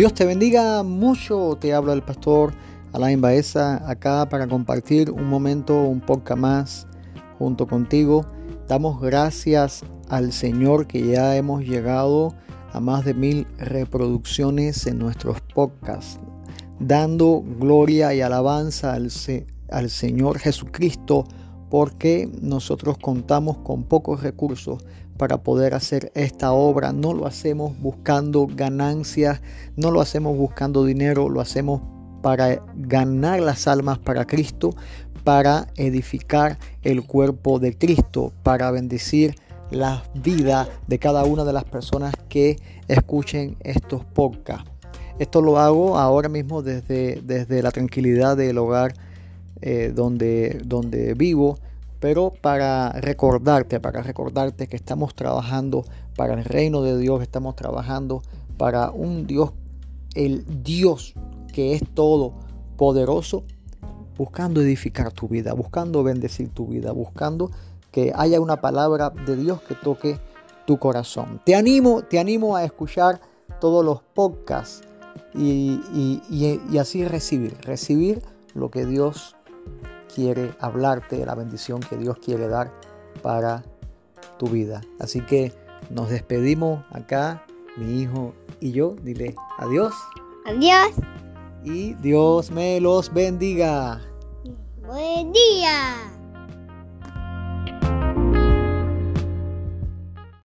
Dios te bendiga mucho. Te habla el pastor Alain Baeza acá para compartir un momento, un poco más junto contigo. Damos gracias al Señor que ya hemos llegado a más de mil reproducciones en nuestros podcasts, dando gloria y alabanza al, al Señor Jesucristo porque nosotros contamos con pocos recursos para poder hacer esta obra. No lo hacemos buscando ganancias, no lo hacemos buscando dinero, lo hacemos para ganar las almas para Cristo, para edificar el cuerpo de Cristo, para bendecir la vida de cada una de las personas que escuchen estos podcasts. Esto lo hago ahora mismo desde, desde la tranquilidad del hogar eh, donde, donde vivo, pero para recordarte, para recordarte que estamos trabajando para el reino de Dios, estamos trabajando para un Dios, el Dios que es todo poderoso, buscando edificar tu vida, buscando bendecir tu vida, buscando que haya una palabra de Dios que toque tu corazón. Te animo, te animo a escuchar todos los podcasts y, y así recibir, recibir lo que Dios quiere hablarte, la bendición que Dios quiere dar para tu vida. Así que nos despedimos acá, mi hijo y yo. Dile adiós. Adiós. Y Dios me los bendiga. Buen día.